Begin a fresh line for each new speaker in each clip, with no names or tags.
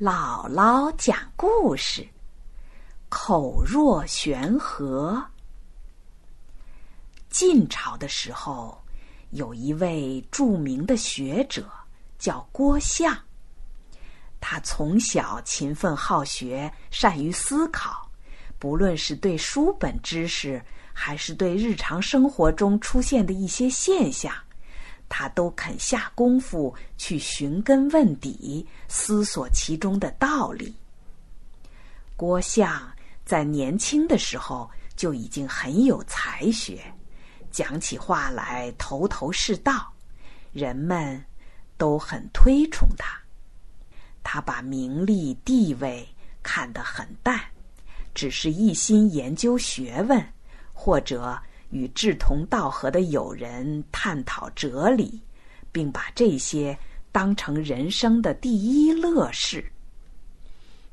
姥姥讲故事，口若悬河。晋朝的时候，有一位著名的学者叫郭象。他从小勤奋好学，善于思考，不论是对书本知识，还是对日常生活中出现的一些现象。他都肯下功夫去寻根问底，思索其中的道理。郭象在年轻的时候就已经很有才学，讲起话来头头是道，人们都很推崇他。他把名利地位看得很淡，只是一心研究学问，或者。与志同道合的友人探讨哲理，并把这些当成人生的第一乐事。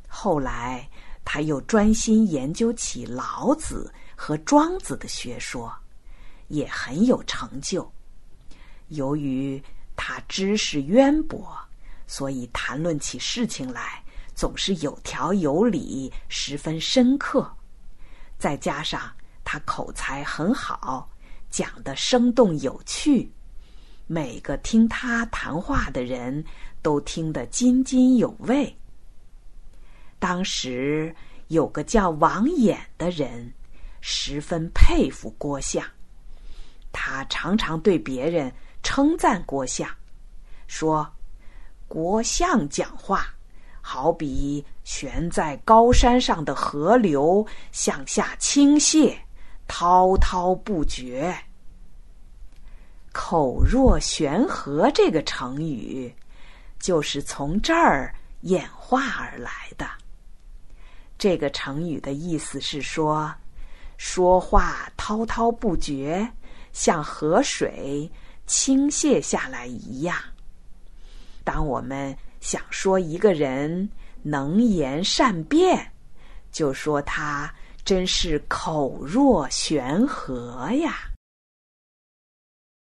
后来，他又专心研究起老子和庄子的学说，也很有成就。由于他知识渊博，所以谈论起事情来总是有条有理，十分深刻。再加上。他口才很好，讲的生动有趣，每个听他谈话的人都听得津津有味。当时有个叫王衍的人，十分佩服郭象，他常常对别人称赞郭象，说：“郭象讲话，好比悬在高山上的河流向下倾泻。”滔滔不绝，口若悬河这个成语，就是从这儿演化而来的。这个成语的意思是说，说话滔滔不绝，像河水倾泻下来一样。当我们想说一个人能言善辩，就说他。真是口若悬河呀！